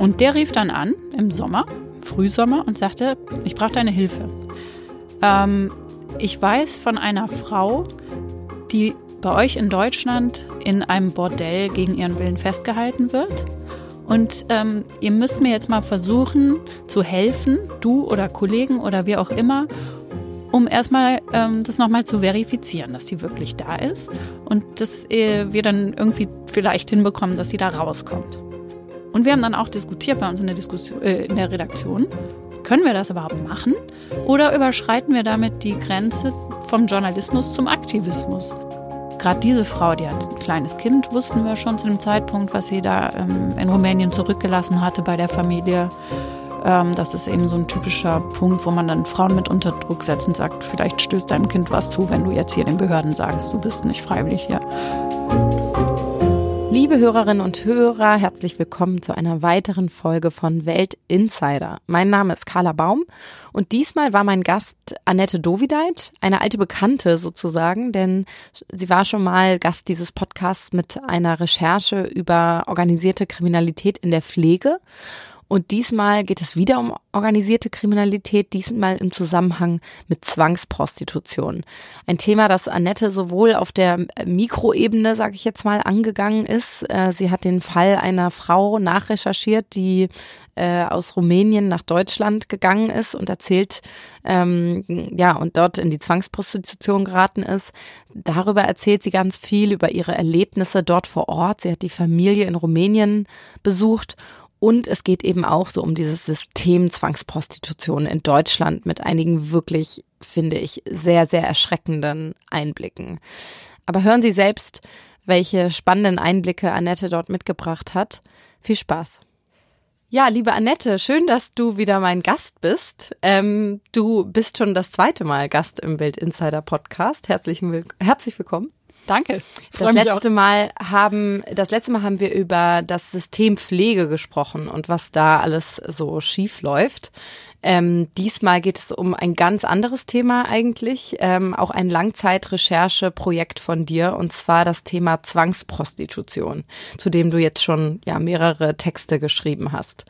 Und der rief dann an im Sommer, Frühsommer, und sagte, ich brauche deine Hilfe. Ähm, ich weiß von einer Frau, die bei euch in Deutschland in einem Bordell gegen ihren Willen festgehalten wird. Und ähm, ihr müsst mir jetzt mal versuchen zu helfen, du oder Kollegen oder wie auch immer, um erstmal ähm, das nochmal zu verifizieren, dass die wirklich da ist und dass äh, wir dann irgendwie vielleicht hinbekommen, dass sie da rauskommt. Und wir haben dann auch diskutiert bei uns in der, Diskussion, äh, in der Redaktion, können wir das überhaupt machen oder überschreiten wir damit die Grenze vom Journalismus zum Aktivismus? Gerade diese Frau, die hat ein kleines Kind, wussten wir schon zu dem Zeitpunkt, was sie da ähm, in Rumänien zurückgelassen hatte bei der Familie. Ähm, das ist eben so ein typischer Punkt, wo man dann Frauen mit unter Druck setzt und sagt, vielleicht stößt deinem Kind was zu, wenn du jetzt hier den Behörden sagst, du bist nicht freiwillig hier. Liebe Hörerinnen und Hörer, herzlich willkommen zu einer weiteren Folge von Welt Insider. Mein Name ist Carla Baum und diesmal war mein Gast Annette Dovideit, eine alte Bekannte sozusagen, denn sie war schon mal Gast dieses Podcasts mit einer Recherche über organisierte Kriminalität in der Pflege und diesmal geht es wieder um organisierte Kriminalität, diesmal im Zusammenhang mit Zwangsprostitution. Ein Thema, das Annette sowohl auf der Mikroebene, sage ich jetzt mal, angegangen ist. Äh, sie hat den Fall einer Frau nachrecherchiert, die äh, aus Rumänien nach Deutschland gegangen ist und erzählt, ähm, ja, und dort in die Zwangsprostitution geraten ist. Darüber erzählt sie ganz viel, über ihre Erlebnisse dort vor Ort. Sie hat die Familie in Rumänien besucht und es geht eben auch so um dieses System Zwangsprostitution in Deutschland mit einigen wirklich, finde ich, sehr, sehr erschreckenden Einblicken. Aber hören Sie selbst, welche spannenden Einblicke Annette dort mitgebracht hat. Viel Spaß. Ja, liebe Annette, schön, dass du wieder mein Gast bist. Ähm, du bist schon das zweite Mal Gast im Bild Insider Podcast. Herzlich, herzlich willkommen. Danke. Das letzte auch. Mal haben, das letzte Mal haben wir über das System Pflege gesprochen und was da alles so schief läuft. Ähm, diesmal geht es um ein ganz anderes Thema eigentlich, ähm, auch ein Langzeitrechercheprojekt von dir und zwar das Thema Zwangsprostitution, zu dem du jetzt schon ja mehrere Texte geschrieben hast.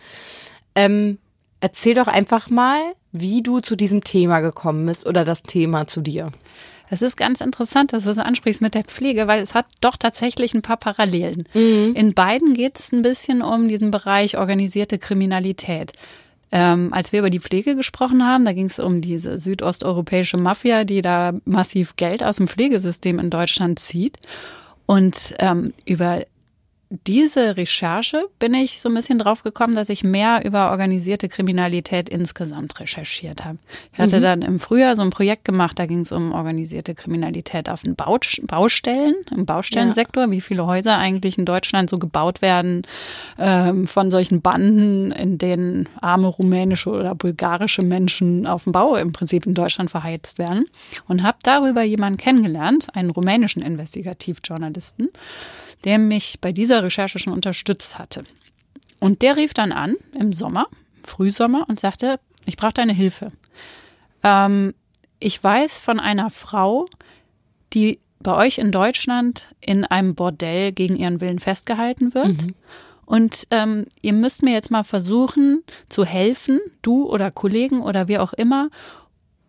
Ähm, erzähl doch einfach mal, wie du zu diesem Thema gekommen bist oder das Thema zu dir. Es ist ganz interessant, dass du es das ansprichst mit der Pflege, weil es hat doch tatsächlich ein paar Parallelen. Mhm. In beiden geht es ein bisschen um diesen Bereich organisierte Kriminalität. Ähm, als wir über die Pflege gesprochen haben, da ging es um diese südosteuropäische Mafia, die da massiv Geld aus dem Pflegesystem in Deutschland zieht. Und ähm, über diese Recherche bin ich so ein bisschen drauf gekommen, dass ich mehr über organisierte Kriminalität insgesamt recherchiert habe. Ich hatte mhm. dann im Frühjahr so ein Projekt gemacht, da ging es um organisierte Kriminalität auf den Baustellen, im Baustellensektor, ja. wie viele Häuser eigentlich in Deutschland so gebaut werden ähm, von solchen Banden, in denen arme rumänische oder bulgarische Menschen auf dem Bau im Prinzip in Deutschland verheizt werden. Und habe darüber jemanden kennengelernt, einen rumänischen Investigativjournalisten der mich bei dieser Recherche schon unterstützt hatte. Und der rief dann an im Sommer, Frühsommer, und sagte, ich brauche deine Hilfe. Ähm, ich weiß von einer Frau, die bei euch in Deutschland in einem Bordell gegen ihren Willen festgehalten wird. Mhm. Und ähm, ihr müsst mir jetzt mal versuchen zu helfen, du oder Kollegen oder wie auch immer,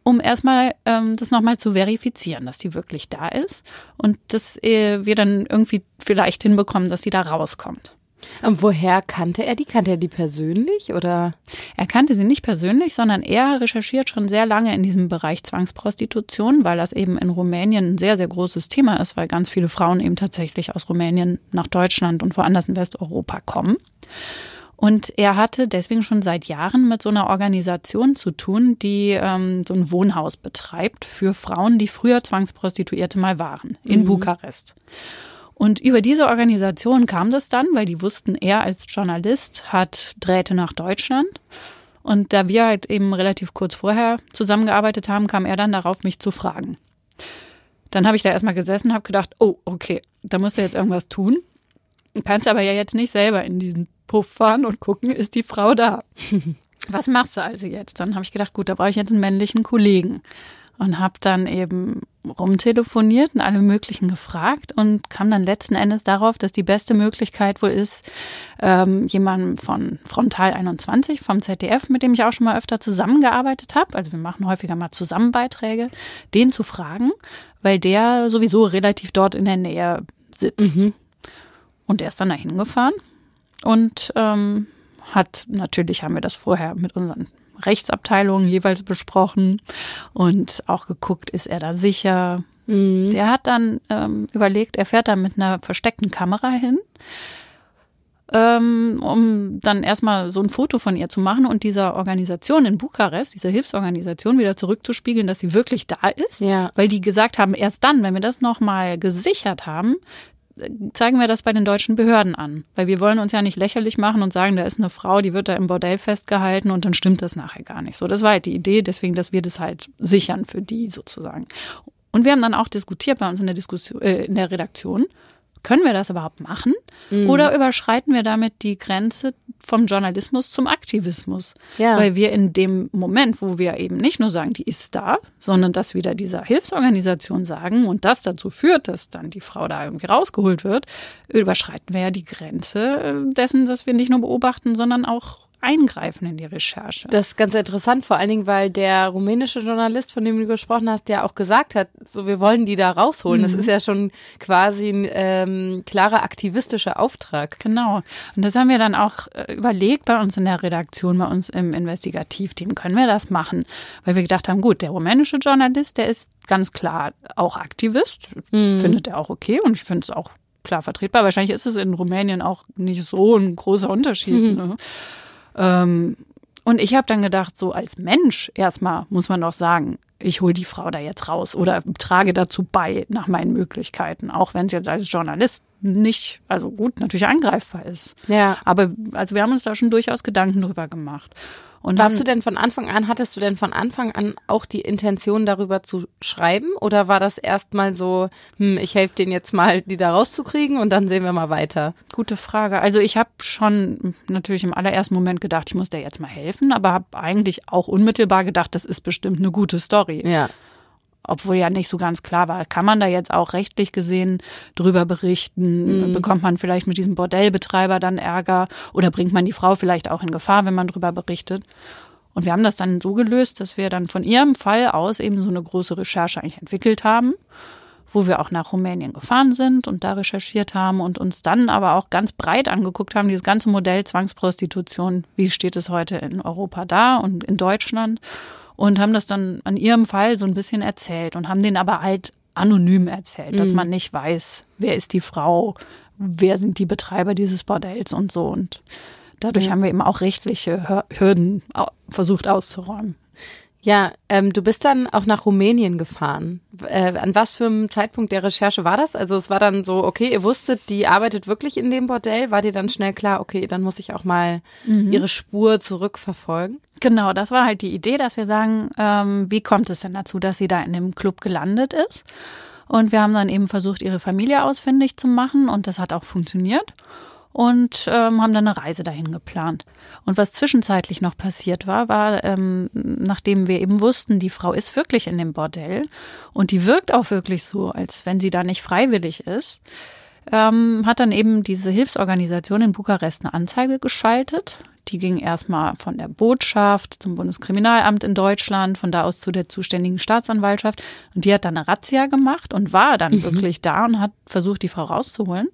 um erstmal ähm, das nochmal zu verifizieren, dass die wirklich da ist und dass äh, wir dann irgendwie vielleicht hinbekommen, dass sie da rauskommt. Und woher kannte er die? Kannte er die persönlich oder? Er kannte sie nicht persönlich, sondern er recherchiert schon sehr lange in diesem Bereich Zwangsprostitution, weil das eben in Rumänien ein sehr, sehr großes Thema ist, weil ganz viele Frauen eben tatsächlich aus Rumänien nach Deutschland und woanders in Westeuropa kommen. Und er hatte deswegen schon seit Jahren mit so einer Organisation zu tun, die ähm, so ein Wohnhaus betreibt für Frauen, die früher Zwangsprostituierte mal waren, in mhm. Bukarest. Und über diese Organisation kam das dann, weil die wussten, er als Journalist hat Drähte nach Deutschland. Und da wir halt eben relativ kurz vorher zusammengearbeitet haben, kam er dann darauf, mich zu fragen. Dann habe ich da erstmal gesessen, habe gedacht, oh, okay, da musst du jetzt irgendwas tun. Kannst aber ja jetzt nicht selber in diesen Puff fahren und gucken, ist die Frau da. Was machst du also jetzt? Dann habe ich gedacht, gut, da brauche ich jetzt einen männlichen Kollegen. und habe dann eben rumtelefoniert und alle möglichen gefragt und kam dann letzten Endes darauf, dass die beste Möglichkeit wohl ist, ähm, jemanden von Frontal 21 vom ZDF, mit dem ich auch schon mal öfter zusammengearbeitet habe, also wir machen häufiger mal Zusammenbeiträge, den zu fragen, weil der sowieso relativ dort in der Nähe sitzt. Mhm. Und der ist dann dahin gefahren und ähm, hat, natürlich haben wir das vorher mit unseren Rechtsabteilungen jeweils besprochen und auch geguckt, ist er da sicher. Mhm. Der hat dann ähm, überlegt, er fährt da mit einer versteckten Kamera hin, ähm, um dann erstmal so ein Foto von ihr zu machen und dieser Organisation in Bukarest, dieser Hilfsorganisation wieder zurückzuspiegeln, dass sie wirklich da ist. Ja. Weil die gesagt haben, erst dann, wenn wir das nochmal gesichert haben, zeigen wir das bei den deutschen Behörden an. Weil wir wollen uns ja nicht lächerlich machen und sagen, da ist eine Frau, die wird da im Bordell festgehalten und dann stimmt das nachher gar nicht so. Das war halt die Idee, deswegen, dass wir das halt sichern für die sozusagen. Und wir haben dann auch diskutiert bei uns in der Diskussion, äh, in der Redaktion, können wir das überhaupt machen? Mhm. Oder überschreiten wir damit die Grenze vom Journalismus zum Aktivismus? Ja. Weil wir in dem Moment, wo wir eben nicht nur sagen, die ist da, sondern das wieder dieser Hilfsorganisation sagen und das dazu führt, dass dann die Frau da irgendwie rausgeholt wird, überschreiten wir ja die Grenze äh, dessen, dass wir nicht nur beobachten, sondern auch eingreifen in die Recherche. Das ist ganz interessant, vor allen Dingen, weil der rumänische Journalist, von dem du gesprochen hast, ja auch gesagt hat, so wir wollen die da rausholen. Mhm. Das ist ja schon quasi ein ähm, klarer aktivistischer Auftrag. Genau. Und das haben wir dann auch äh, überlegt bei uns in der Redaktion, bei uns im Investigativteam, können wir das machen? Weil wir gedacht haben, gut, der rumänische Journalist, der ist ganz klar auch Aktivist, mhm. findet er auch okay und ich finde es auch klar vertretbar. Wahrscheinlich ist es in Rumänien auch nicht so ein großer Unterschied. Mhm. Ne? Ähm, und ich habe dann gedacht, so als Mensch erstmal muss man doch sagen, ich hole die Frau da jetzt raus oder trage dazu bei nach meinen Möglichkeiten, auch wenn es jetzt als Journalist nicht, also gut, natürlich angreifbar ist. Ja. Aber also wir haben uns da schon durchaus Gedanken drüber gemacht. Und Warst du denn von Anfang an, hattest du denn von Anfang an auch die Intention, darüber zu schreiben? Oder war das erstmal so, hm, ich helfe denen jetzt mal, die da rauszukriegen und dann sehen wir mal weiter? Gute Frage. Also ich habe schon natürlich im allerersten Moment gedacht, ich muss der jetzt mal helfen, aber habe eigentlich auch unmittelbar gedacht, das ist bestimmt eine gute Story. Ja obwohl ja nicht so ganz klar war, kann man da jetzt auch rechtlich gesehen drüber berichten? Mhm. Bekommt man vielleicht mit diesem Bordellbetreiber dann Ärger oder bringt man die Frau vielleicht auch in Gefahr, wenn man drüber berichtet? Und wir haben das dann so gelöst, dass wir dann von ihrem Fall aus eben so eine große Recherche eigentlich entwickelt haben, wo wir auch nach Rumänien gefahren sind und da recherchiert haben und uns dann aber auch ganz breit angeguckt haben, dieses ganze Modell Zwangsprostitution, wie steht es heute in Europa da und in Deutschland und haben das dann an ihrem Fall so ein bisschen erzählt und haben den aber halt anonym erzählt, dass mhm. man nicht weiß, wer ist die Frau, wer sind die Betreiber dieses Bordells und so. Und dadurch ja. haben wir eben auch rechtliche Hürden versucht auszuräumen. Ja, ähm, du bist dann auch nach Rumänien gefahren. Äh, an was für einem Zeitpunkt der Recherche war das? Also es war dann so, okay, ihr wusstet, die arbeitet wirklich in dem Bordell. War dir dann schnell klar, okay, dann muss ich auch mal mhm. ihre Spur zurückverfolgen? Genau, das war halt die Idee, dass wir sagen, ähm, wie kommt es denn dazu, dass sie da in dem Club gelandet ist? Und wir haben dann eben versucht, ihre Familie ausfindig zu machen und das hat auch funktioniert und ähm, haben dann eine Reise dahin geplant. Und was zwischenzeitlich noch passiert war, war, ähm, nachdem wir eben wussten, die Frau ist wirklich in dem Bordell und die wirkt auch wirklich so, als wenn sie da nicht freiwillig ist, ähm, hat dann eben diese Hilfsorganisation in Bukarest eine Anzeige geschaltet. Die ging erstmal von der Botschaft zum Bundeskriminalamt in Deutschland, von da aus zu der zuständigen Staatsanwaltschaft. Und die hat dann eine Razzia gemacht und war dann mhm. wirklich da und hat versucht, die Frau rauszuholen.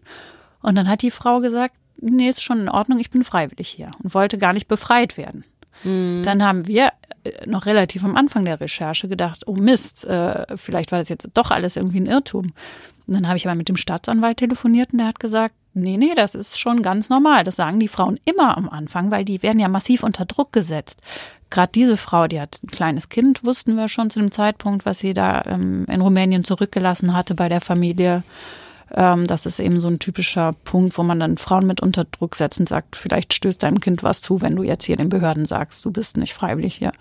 Und dann hat die Frau gesagt, nee, ist schon in Ordnung, ich bin freiwillig hier und wollte gar nicht befreit werden. Mhm. Dann haben wir äh, noch relativ am Anfang der Recherche gedacht, oh Mist, äh, vielleicht war das jetzt doch alles irgendwie ein Irrtum. Und dann habe ich aber mit dem Staatsanwalt telefoniert und der hat gesagt, nee, nee, das ist schon ganz normal. Das sagen die Frauen immer am Anfang, weil die werden ja massiv unter Druck gesetzt. Gerade diese Frau, die hat ein kleines Kind, wussten wir schon zu dem Zeitpunkt, was sie da ähm, in Rumänien zurückgelassen hatte bei der Familie. Ähm, das ist eben so ein typischer Punkt, wo man dann Frauen mit unter Druck setzt und sagt, vielleicht stößt deinem Kind was zu, wenn du jetzt hier den Behörden sagst, du bist nicht freiwillig hier.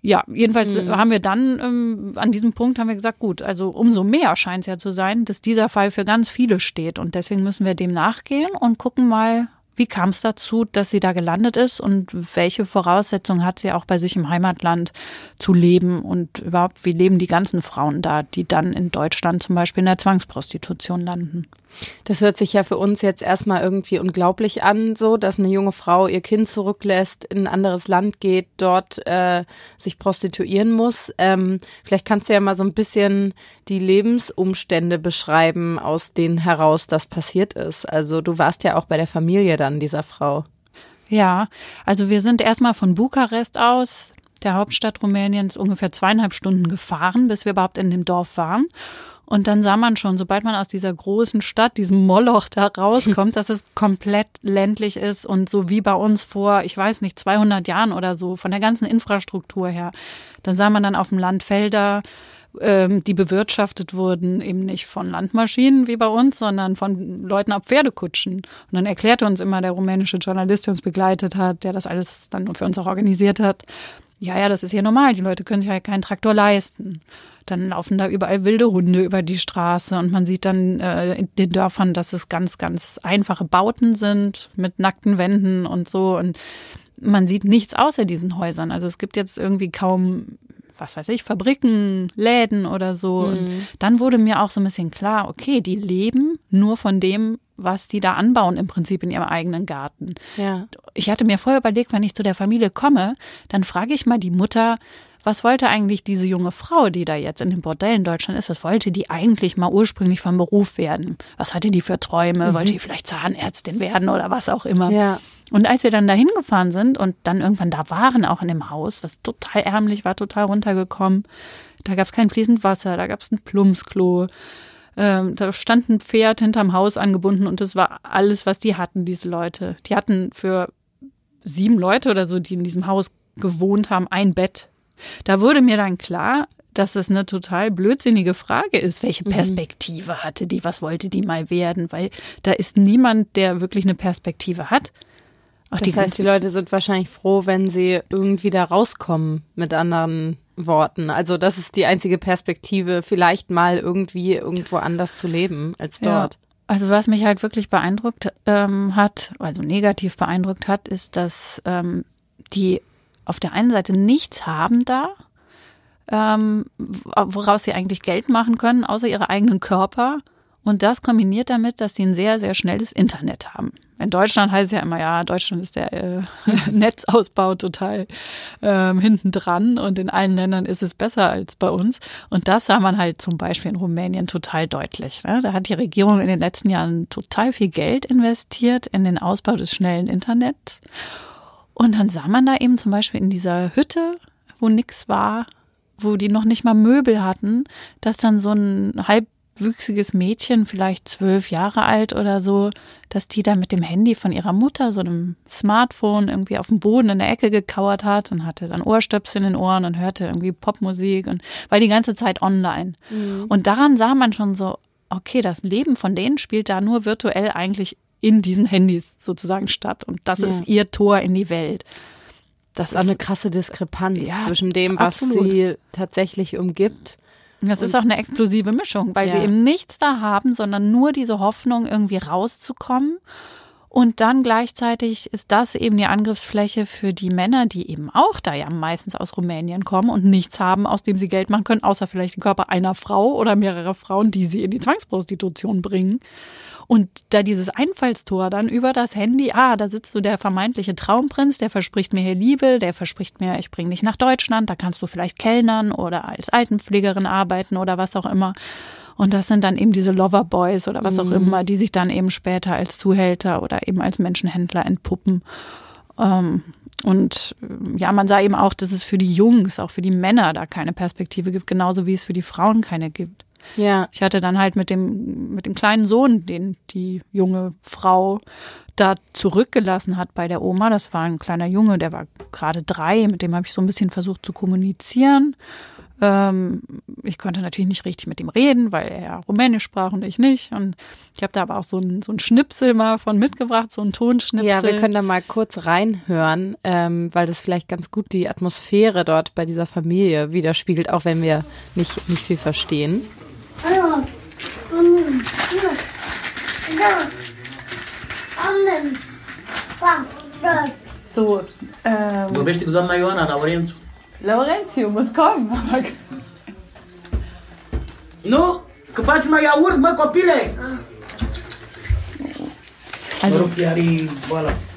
Ja, jedenfalls mhm. haben wir dann ähm, an diesem Punkt haben wir gesagt, gut, also umso mehr scheint es ja zu sein, dass dieser Fall für ganz viele steht und deswegen müssen wir dem nachgehen und gucken mal, wie kam es dazu, dass sie da gelandet ist und welche Voraussetzungen hat sie auch bei sich im Heimatland zu leben und überhaupt, wie leben die ganzen Frauen da, die dann in Deutschland zum Beispiel in der Zwangsprostitution landen? Das hört sich ja für uns jetzt erstmal irgendwie unglaublich an, so dass eine junge Frau ihr Kind zurücklässt, in ein anderes Land geht, dort äh, sich prostituieren muss. Ähm, vielleicht kannst du ja mal so ein bisschen die Lebensumstände beschreiben, aus denen heraus das passiert ist. Also du warst ja auch bei der Familie dann dieser Frau. Ja, also wir sind erstmal von Bukarest aus, der Hauptstadt Rumäniens, ungefähr zweieinhalb Stunden gefahren, bis wir überhaupt in dem Dorf waren. Und dann sah man schon, sobald man aus dieser großen Stadt, diesem Moloch da rauskommt, dass es komplett ländlich ist und so wie bei uns vor, ich weiß nicht, 200 Jahren oder so, von der ganzen Infrastruktur her. Dann sah man dann auf dem Land Felder, ähm, die bewirtschaftet wurden, eben nicht von Landmaschinen wie bei uns, sondern von Leuten ab Pferdekutschen. Und dann erklärte uns immer der rumänische Journalist, der uns begleitet hat, der das alles dann für uns auch organisiert hat, ja, ja, das ist ja normal, die Leute können sich ja keinen Traktor leisten. Dann laufen da überall wilde Hunde über die Straße und man sieht dann äh, in den Dörfern, dass es ganz, ganz einfache Bauten sind mit nackten Wänden und so. Und man sieht nichts außer diesen Häusern. Also es gibt jetzt irgendwie kaum was weiß ich, Fabriken, Läden oder so. Mhm. Und dann wurde mir auch so ein bisschen klar, okay, die leben nur von dem, was die da anbauen im Prinzip in ihrem eigenen Garten. Ja. Ich hatte mir vorher überlegt, wenn ich zu der Familie komme, dann frage ich mal die Mutter, was wollte eigentlich diese junge Frau, die da jetzt in dem Bordell in Deutschland ist, was wollte die eigentlich mal ursprünglich vom Beruf werden? Was hatte die für Träume? Mhm. Wollte die vielleicht Zahnärztin werden oder was auch immer? Ja. Und als wir dann da hingefahren sind und dann irgendwann da waren, auch in dem Haus, was total ärmlich war, total runtergekommen, da gab es kein fließend Wasser, da gab es ein Plumpsklo, ähm, da stand ein Pferd hinterm Haus angebunden und das war alles, was die hatten, diese Leute. Die hatten für sieben Leute oder so, die in diesem Haus gewohnt haben, ein Bett. Da wurde mir dann klar, dass es eine total blödsinnige Frage ist, welche mhm. Perspektive hatte die, was wollte die mal werden, weil da ist niemand, der wirklich eine Perspektive hat. Auch das heißt, die Leute sind wahrscheinlich froh, wenn sie irgendwie da rauskommen, mit anderen Worten. Also das ist die einzige Perspektive, vielleicht mal irgendwie irgendwo anders zu leben als dort. Ja. Also was mich halt wirklich beeindruckt ähm, hat, also negativ beeindruckt hat, ist, dass ähm, die auf der einen Seite nichts haben da, ähm, woraus sie eigentlich Geld machen können, außer ihre eigenen Körper und das kombiniert damit, dass sie ein sehr, sehr schnelles Internet haben. In Deutschland heißt es ja immer, ja, Deutschland ist der äh, Netzausbau total ähm, hinten dran und in allen Ländern ist es besser als bei uns. Und das sah man halt zum Beispiel in Rumänien total deutlich. Ne? Da hat die Regierung in den letzten Jahren total viel Geld investiert in den Ausbau des schnellen Internets. Und dann sah man da eben zum Beispiel in dieser Hütte, wo nichts war, wo die noch nicht mal Möbel hatten, dass dann so ein halb wüchsiges Mädchen, vielleicht zwölf Jahre alt oder so, dass die da mit dem Handy von ihrer Mutter, so einem Smartphone, irgendwie auf dem Boden in der Ecke gekauert hat und hatte dann Ohrstöpsel in den Ohren und hörte irgendwie Popmusik und war die ganze Zeit online. Mhm. Und daran sah man schon so, okay, das Leben von denen spielt da nur virtuell eigentlich in diesen Handys sozusagen statt. Und das ja. ist ihr Tor in die Welt. Das, das ist auch eine krasse Diskrepanz ja, zwischen dem, was absolut. sie tatsächlich umgibt das ist auch eine explosive Mischung, weil ja. sie eben nichts da haben, sondern nur diese Hoffnung, irgendwie rauszukommen. Und dann gleichzeitig ist das eben die Angriffsfläche für die Männer, die eben auch da ja meistens aus Rumänien kommen und nichts haben, aus dem sie Geld machen können, außer vielleicht den Körper einer Frau oder mehrerer Frauen, die sie in die Zwangsprostitution bringen. Und da dieses Einfallstor dann über das Handy, ah, da sitzt so der vermeintliche Traumprinz, der verspricht mir hier Liebe, der verspricht mir, ich bringe dich nach Deutschland, da kannst du vielleicht kellnern oder als Altenpflegerin arbeiten oder was auch immer. Und das sind dann eben diese Loverboys oder was auch mhm. immer, die sich dann eben später als Zuhälter oder eben als Menschenhändler entpuppen. Ähm, und ja, man sah eben auch, dass es für die Jungs, auch für die Männer da keine Perspektive gibt, genauso wie es für die Frauen keine gibt. Ja. Ich hatte dann halt mit dem, mit dem kleinen Sohn, den die junge Frau da zurückgelassen hat bei der Oma. Das war ein kleiner Junge, der war gerade drei, mit dem habe ich so ein bisschen versucht zu kommunizieren. Ähm, ich konnte natürlich nicht richtig mit ihm reden, weil er Rumänisch sprach und ich nicht. Und ich habe da aber auch so ein, so ein Schnipsel mal von mitgebracht, so ein Tonschnipsel. Ja, wir können da mal kurz reinhören, ähm, weil das vielleicht ganz gut die Atmosphäre dort bei dieser Familie widerspiegelt, auch wenn wir nicht, nicht viel verstehen. Să um, Vorbește cu doamna Ioana, Laurențiu. Laurențiu, Moscov, mă rog. Nu, că faci mai iaurt, mă, copile! Ai drog. Iar e, voilà.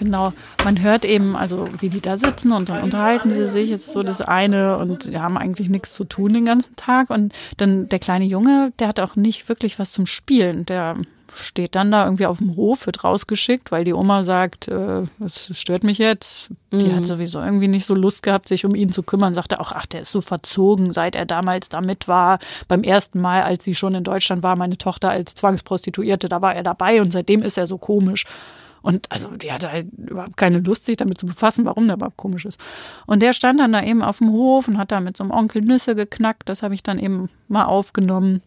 Genau, man hört eben, also wie die da sitzen und dann unterhalten sie sich, jetzt so das eine und die haben eigentlich nichts zu tun den ganzen Tag. Und dann der kleine Junge, der hat auch nicht wirklich was zum Spielen. Der steht dann da irgendwie auf dem Hof, wird rausgeschickt, weil die Oma sagt, äh, das stört mich jetzt. Die hat sowieso irgendwie nicht so Lust gehabt, sich um ihn zu kümmern. Sagte auch, ach, der ist so verzogen, seit er damals da mit war. Beim ersten Mal, als sie schon in Deutschland war, meine Tochter als Zwangsprostituierte, da war er dabei und seitdem ist er so komisch. Und also die hatte halt überhaupt keine Lust, sich damit zu befassen, warum der überhaupt komisch ist. Und der stand dann da eben auf dem Hof und hat da mit so einem Onkel Nüsse geknackt. Das habe ich dann eben mal aufgenommen.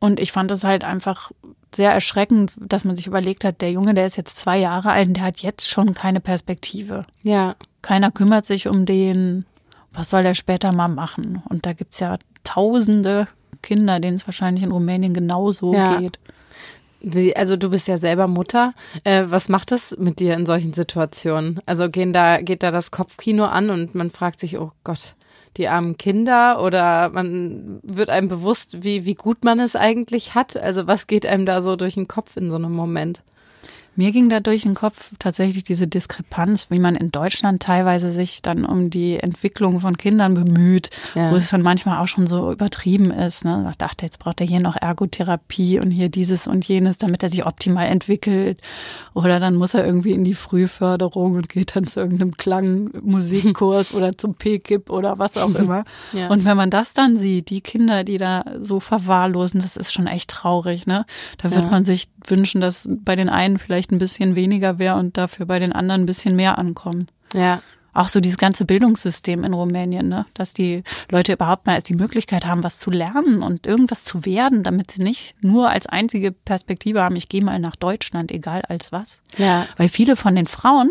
Und ich fand es halt einfach sehr erschreckend, dass man sich überlegt hat, der Junge, der ist jetzt zwei Jahre alt und der hat jetzt schon keine Perspektive. Ja. Keiner kümmert sich um den. Was soll der später mal machen? Und da gibt's ja tausende Kinder, denen es wahrscheinlich in Rumänien genauso Ja. geht. Wie, also du bist ja selber Mutter. Äh, was macht das mit dir in solchen Situationen? Also gehen da, geht da das Kopfkino an und man fragt sich, oh Gott, die armen Kinder oder man wird einem bewusst, wie, wie gut man es eigentlich hat. Also was geht einem da so durch den Kopf in so einem Moment? Mir ging da durch den Kopf tatsächlich diese Diskrepanz, wie man in Deutschland teilweise sich dann um die Entwicklung von Kindern bemüht, Ja. wo es dann manchmal auch schon so übertrieben ist. Ne? Sagt, ach, jetzt braucht er hier noch Ergotherapie und hier dieses und jenes, damit er sich optimal entwickelt. Oder dann muss er irgendwie in die Frühförderung und geht dann zu irgendeinem Klangmusikkurs oder zum P-Kip oder was auch immer. Ja. Und wenn man das dann sieht, die Kinder, die da so verwahrlosen, das ist schon echt traurig. Ne? Da wird Ja. man sich wünschen, dass bei den einen vielleicht ein bisschen weniger wäre und dafür bei den anderen ein bisschen mehr ankommt. Ja. Auch so dieses ganze Bildungssystem in Rumänien, ne? dass die Leute überhaupt mal erst die Möglichkeit haben, was zu lernen und irgendwas zu werden, damit sie nicht nur als einzige Perspektive haben, ich gehe mal nach Deutschland, egal als was. Ja. Weil viele von den Frauen,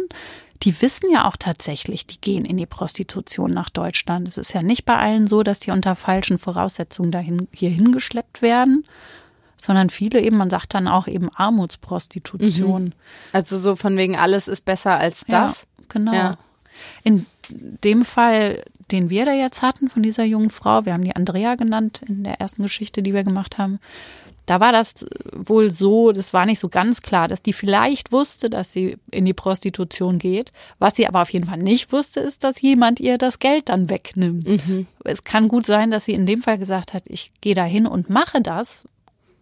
die wissen ja auch tatsächlich, die gehen in die Prostitution nach Deutschland. Es ist ja nicht bei allen so, dass die unter falschen Voraussetzungen dahin, hier hingeschleppt werden, sondern viele eben, man sagt dann auch eben Armutsprostitution. Also so von wegen alles ist besser als das. Ja, genau. Ja. In dem Fall, den wir da jetzt hatten von dieser jungen Frau, wir haben die Andrea genannt in der ersten Geschichte, die wir gemacht haben, da war das wohl so, das war nicht so ganz klar, dass die vielleicht wusste, dass sie in die Prostitution geht. Was sie aber auf jeden Fall nicht wusste, ist, dass jemand ihr das Geld dann wegnimmt. Es kann gut sein, dass sie in dem Fall gesagt hat, ich gehe da hin und mache das,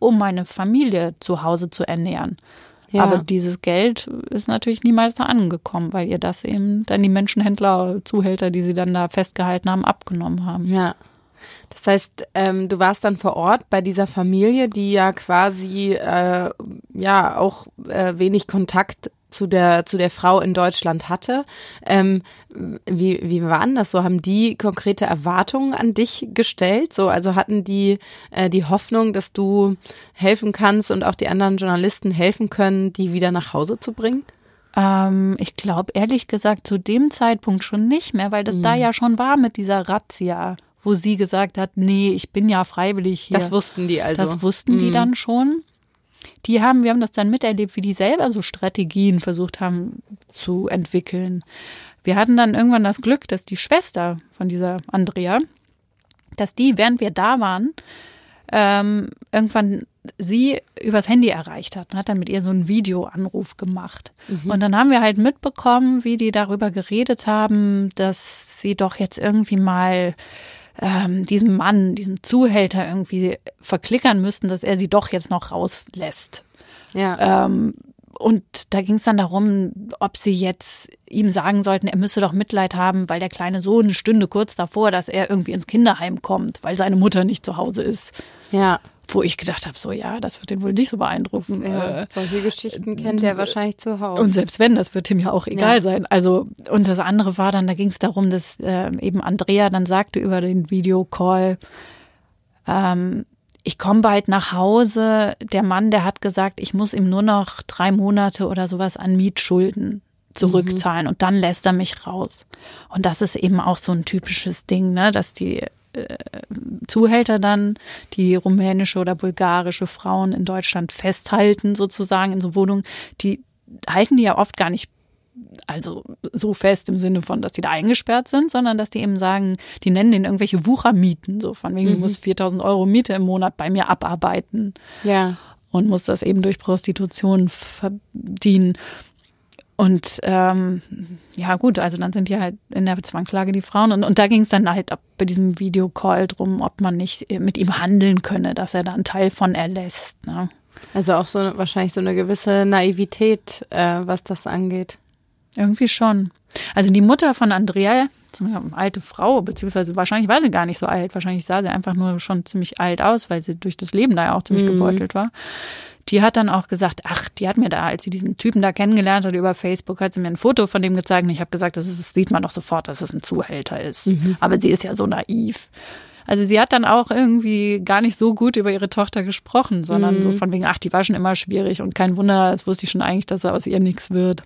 um meine Familie zu Hause zu ernähren. Ja. Aber dieses Geld ist natürlich niemals da angekommen, weil ihr das eben dann die Menschenhändler, Zuhälter, die sie dann da festgehalten haben, abgenommen haben. Ja. Das heißt, ähm, du warst dann vor Ort bei dieser Familie, die ja quasi äh, ja auch äh, wenig Kontakt zu der zu der Frau in Deutschland hatte. Ähm, wie wie waren das so? Haben die konkrete Erwartungen an dich gestellt? So also hatten die äh, die Hoffnung, dass du helfen kannst und auch die anderen Journalisten helfen können, die wieder nach Hause zu bringen? Ähm, ich glaube ehrlich gesagt zu dem Zeitpunkt schon nicht mehr, weil das da ja schon war mit dieser Razzia, wo sie gesagt hat, nee, ich bin ja freiwillig hier. Das wussten die also. Das wussten die dann schon. Die haben, wir haben das dann miterlebt, wie die selber so Strategien versucht haben zu entwickeln. Wir hatten dann irgendwann das Glück, dass die Schwester von dieser Andrea, dass die, während wir da waren, ähm, irgendwann sie übers Handy erreicht hat und hat dann mit ihr so einen Videoanruf gemacht. Und dann haben wir halt mitbekommen, wie die darüber geredet haben, dass sie doch jetzt irgendwie mal ähm, diesem Mann, diesem Zuhälter irgendwie verklickern müssten, dass er sie doch jetzt noch rauslässt. ja. Ähm, und da ging es dann darum, ob sie jetzt ihm sagen sollten, er müsse doch Mitleid haben, weil der kleine Sohn stünde kurz davor, dass er irgendwie ins Kinderheim kommt, weil seine Mutter nicht zu Hause ist. ja. Wo ich gedacht habe, so ja, das wird den wohl nicht so beeindrucken. Ja, Äh, solche Geschichten kennt er wahrscheinlich zuhauf. und selbst wenn, das wird ihm ja auch egal Ja. sein. Also, und das andere war dann, da ging es darum, dass äh, eben Andrea dann sagte über den Videocall, ähm, ich komme bald nach Hause. Der Mann, der hat gesagt, ich muss ihm nur noch drei Monate oder sowas an Mietschulden zurückzahlen und dann lässt er mich raus. Und das ist eben auch so ein typisches Ding, ne, dass die äh, Zuhälter dann die rumänische oder bulgarische Frauen in Deutschland festhalten, sozusagen in so Wohnungen, die halten die ja oft gar nicht also so fest im Sinne von, dass die da eingesperrt sind, sondern dass die eben sagen, die nennen den irgendwelche Wuchermieten, so von wegen, mhm. du musst 4000 Euro Miete im Monat bei mir abarbeiten. Ja. Und muss das eben durch Prostitution verdienen. Und ähm, ja gut, also dann sind die halt in der Zwangslage die Frauen. Und, und da ging es dann halt bei diesem Videocall drum, ob man nicht mit ihm handeln könne, dass er da einen Teil von erlässt. Ne? Also auch so wahrscheinlich so eine gewisse Naivität, äh, was das angeht. Irgendwie schon. Also die Mutter von Andrea, alte Frau, beziehungsweise wahrscheinlich war sie gar nicht so alt, wahrscheinlich sah sie einfach nur schon ziemlich alt aus, weil sie durch das Leben da ja auch ziemlich mhm. gebeutelt war. Die hat dann auch gesagt, ach, die hat mir da, als sie diesen Typen da kennengelernt hat über Facebook, hat sie mir ein Foto von dem gezeigt und ich habe gesagt, das, ist, das sieht man doch sofort, dass es ein Zuhälter ist. Mhm. Aber sie ist ja so naiv. Also sie hat dann auch irgendwie gar nicht so gut über ihre Tochter gesprochen, sondern mhm. so von wegen, ach, die war schon immer schwierig und kein Wunder, das wusste ich schon eigentlich, dass er aus ihr nichts wird.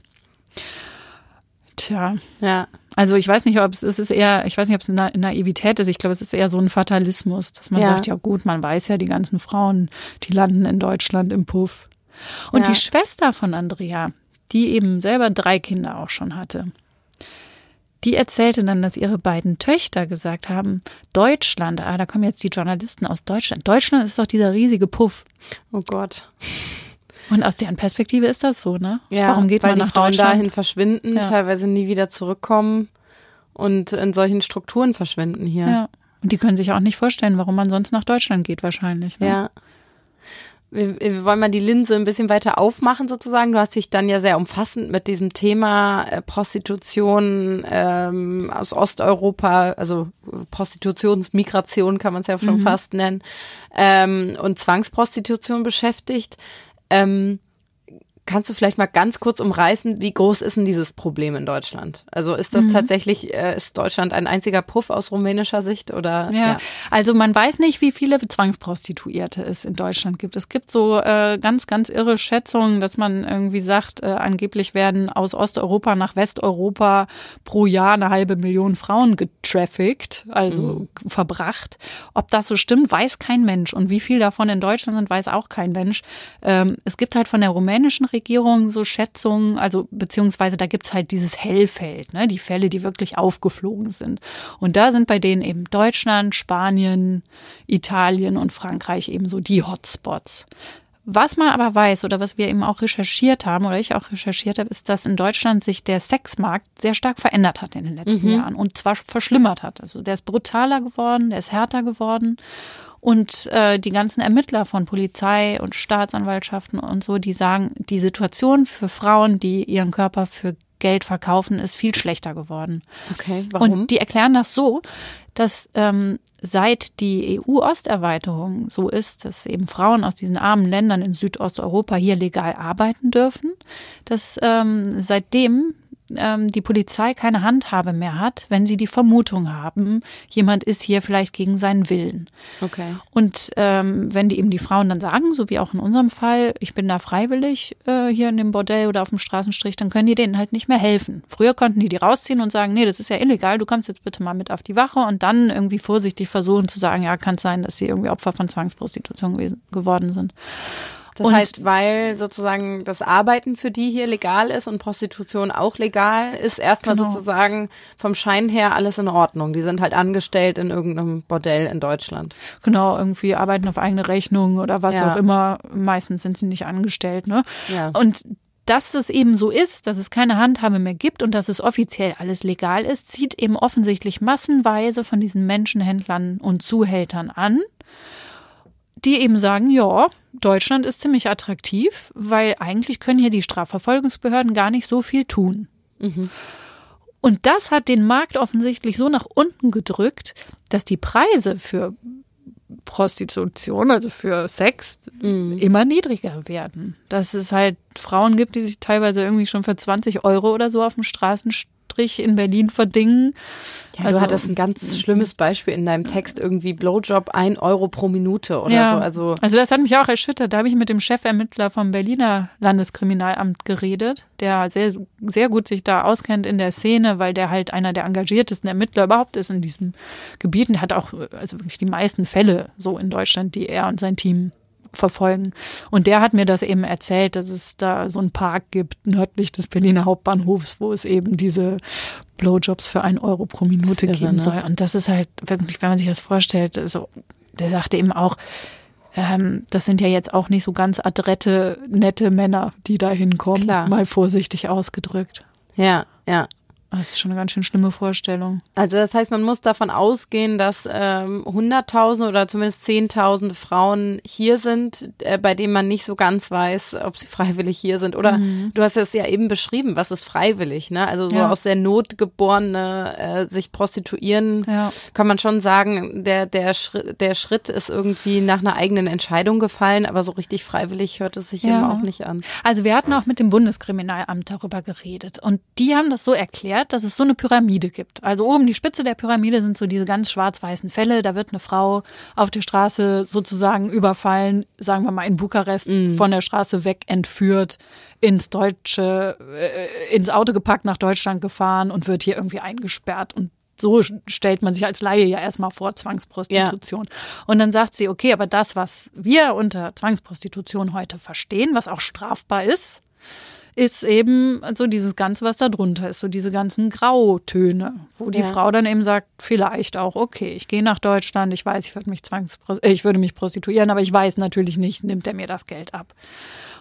Tja. Ja. Also ich weiß nicht, ob es, es ist eher, ich weiß nicht, ob es eine Naivität ist. Ich glaube, es ist eher so ein Fatalismus, dass man ja. sagt, ja gut, man weiß ja, die ganzen Frauen, die landen in Deutschland im Puff. Und ja. die Schwester von Andrea, die eben selber drei Kinder auch schon hatte, die erzählte dann, dass ihre beiden Töchter gesagt haben, Deutschland, ah, da kommen jetzt die Journalisten aus Deutschland. Deutschland ist doch dieser riesige Puff. Oh Gott. Und aus deren Perspektive ist das so, ne? Ja, Warum geht weil man nach die Frauen dahin verschwinden, ja. teilweise nie wieder zurückkommen und in solchen Strukturen verschwinden hier. Ja. Und die können sich auch nicht vorstellen, warum man sonst nach Deutschland geht, wahrscheinlich. Ne? Ja. Wir, wir, wollen mal die Linse ein bisschen weiter aufmachen sozusagen. Du hast dich dann ja sehr umfassend mit diesem Thema äh, Prostitution ähm, aus Osteuropa, also Prostitutionsmigration kann man es ja schon mhm. fast nennen, ähm, und Zwangsprostitution beschäftigt. Ähm, Kannst du vielleicht mal ganz kurz umreißen, wie groß ist denn dieses Problem in Deutschland? Also ist das mhm. tatsächlich, äh, ist Deutschland ein einziger Puff aus rumänischer Sicht oder? Ja. ja. also man weiß nicht, wie viele Zwangsprostituierte es in Deutschland gibt. Es gibt so äh, ganz, ganz irre Schätzungen, dass man irgendwie sagt, äh, angeblich werden aus Osteuropa nach Westeuropa pro Jahr eine halbe Million Frauen getraffickt, also mhm. verbracht. Ob das so stimmt, weiß kein Mensch. Und wie viel davon in Deutschland sind, weiß auch kein Mensch. Ähm, es gibt halt von der rumänischen Regierung so Schätzungen, also beziehungsweise da gibt's halt dieses Hellfeld, ne, die Fälle, die wirklich aufgeflogen sind. Und da sind bei denen eben Deutschland, Spanien, Italien und Frankreich eben so die Hotspots. Was man aber weiß oder was wir eben auch recherchiert haben oder ich auch recherchiert habe, ist, dass in Deutschland sich der Sexmarkt sehr stark verändert hat in den letzten mhm. Jahren und zwar verschlimmert hat. Also der ist brutaler geworden, der ist härter geworden und äh, die ganzen Ermittler von Polizei und Staatsanwaltschaften und so, die sagen, die Situation für Frauen, die ihren Körper für Geld verkaufen, ist viel schlechter geworden. Okay, warum? Und die erklären das so, dass ähm, seit die EU-Osterweiterung so ist, dass eben Frauen aus diesen armen Ländern in Südosteuropa hier legal arbeiten dürfen, dass ähm, seitdem ähm, die Polizei keine Handhabe mehr hat, wenn sie die Vermutung haben, jemand ist hier vielleicht gegen seinen Willen. Okay. Und ähm, wenn die eben die Frauen dann sagen, so wie auch in unserem Fall, ich bin da freiwillig äh, hier in dem Bordell oder auf dem Straßenstrich, dann können die denen halt nicht mehr helfen. Früher konnten die die rausziehen und sagen, nee, das ist ja illegal, du kommst jetzt bitte mal mit auf die Wache und dann irgendwie vorsichtig versuchen zu sagen, ja, kann es sein, dass sie irgendwie Opfer von Zwangsprostitution geworden sind. Das und heißt, weil sozusagen das Arbeiten für die hier legal ist und Prostitution auch legal, ist erstmal genau. sozusagen vom Schein her alles in Ordnung. Die sind halt angestellt in irgendeinem Bordell in Deutschland. Genau, irgendwie arbeiten auf eigene Rechnung oder was ja. auch immer. Meistens sind sie nicht angestellt, ne? Ja. Und dass es eben so ist, dass es keine Handhabe mehr gibt und dass es offiziell alles legal ist, zieht eben offensichtlich massenweise von diesen Menschenhändlern und Zuhältern an die eben sagen, ja, Deutschland ist ziemlich attraktiv, weil eigentlich können hier die Strafverfolgungsbehörden gar nicht so viel tun. Mhm. Und das hat den Markt offensichtlich so nach unten gedrückt, dass die Preise für Prostitution, also für Sex, mhm. immer niedriger werden. Dass es halt Frauen gibt, die sich teilweise irgendwie schon für 20 Euro oder so auf dem Straßenstrich Strich in Berlin verdingen. Ja, also, du hattest ein ganz schlimmes Beispiel in deinem Text, irgendwie Blowjob ein Euro pro Minute oder ja, so. Also, also das hat mich auch erschüttert. Da habe ich mit dem Chefermittler vom Berliner Landeskriminalamt geredet, der sehr, sehr gut sich da auskennt in der Szene, weil der halt einer der engagiertesten Ermittler überhaupt ist in diesem Gebiet. Und der hat auch also wirklich die meisten Fälle so in Deutschland, die er und sein Team verfolgen. Und der hat mir das eben erzählt, dass es da so einen Park gibt, nördlich des Berliner Hauptbahnhofs, wo es eben diese Blowjobs für ein Euro pro Minute irre, geben ne? soll. Und das ist halt wirklich, wenn man sich das vorstellt, so, der sagte eben auch, ähm, das sind ja jetzt auch nicht so ganz adrette, nette Männer, die da hinkommen, Klar. mal vorsichtig ausgedrückt. Ja, ja. Das ist schon eine ganz schön schlimme Vorstellung. Also das heißt, man muss davon ausgehen, dass ähm, Hunderttausende oder zumindest Zehntausende Frauen hier sind, äh, bei denen man nicht so ganz weiß, ob sie freiwillig hier sind. Oder du hast es ja eben beschrieben, was ist freiwillig, ne? Also so Ja. aus der Not geborene äh, sich prostituieren, Ja. kann man schon sagen, der, der, Schritt, der Schritt ist irgendwie nach einer eigenen Entscheidung gefallen, aber so richtig freiwillig hört es sich Ja. eben auch nicht an. Also wir hatten auch mit dem Bundeskriminalamt darüber geredet und die haben das so erklärt, dass es so eine Pyramide gibt. Also oben die Spitze der Pyramide sind so diese ganz schwarz-weißen Fälle. Da wird eine Frau auf der Straße sozusagen überfallen, sagen wir mal in Bukarest, von der Straße weg entführt, ins deutsche, äh, ins Auto gepackt, nach Deutschland gefahren und wird hier irgendwie eingesperrt und so stellt man sich als Laie ja erstmal vor, Zwangsprostitution. Und dann sagt sie, okay, aber das, was wir unter Zwangsprostitution heute verstehen, was auch strafbar ist, ist eben so dieses Ganze, was da drunter ist, so diese ganzen Grautöne, wo die Ja. Frau dann eben sagt, vielleicht auch, okay, ich gehe nach Deutschland, ich weiß, ich würde mich zwangspro äh, ich würde mich prostituieren, aber ich weiß natürlich nicht, nimmt er mir das Geld ab.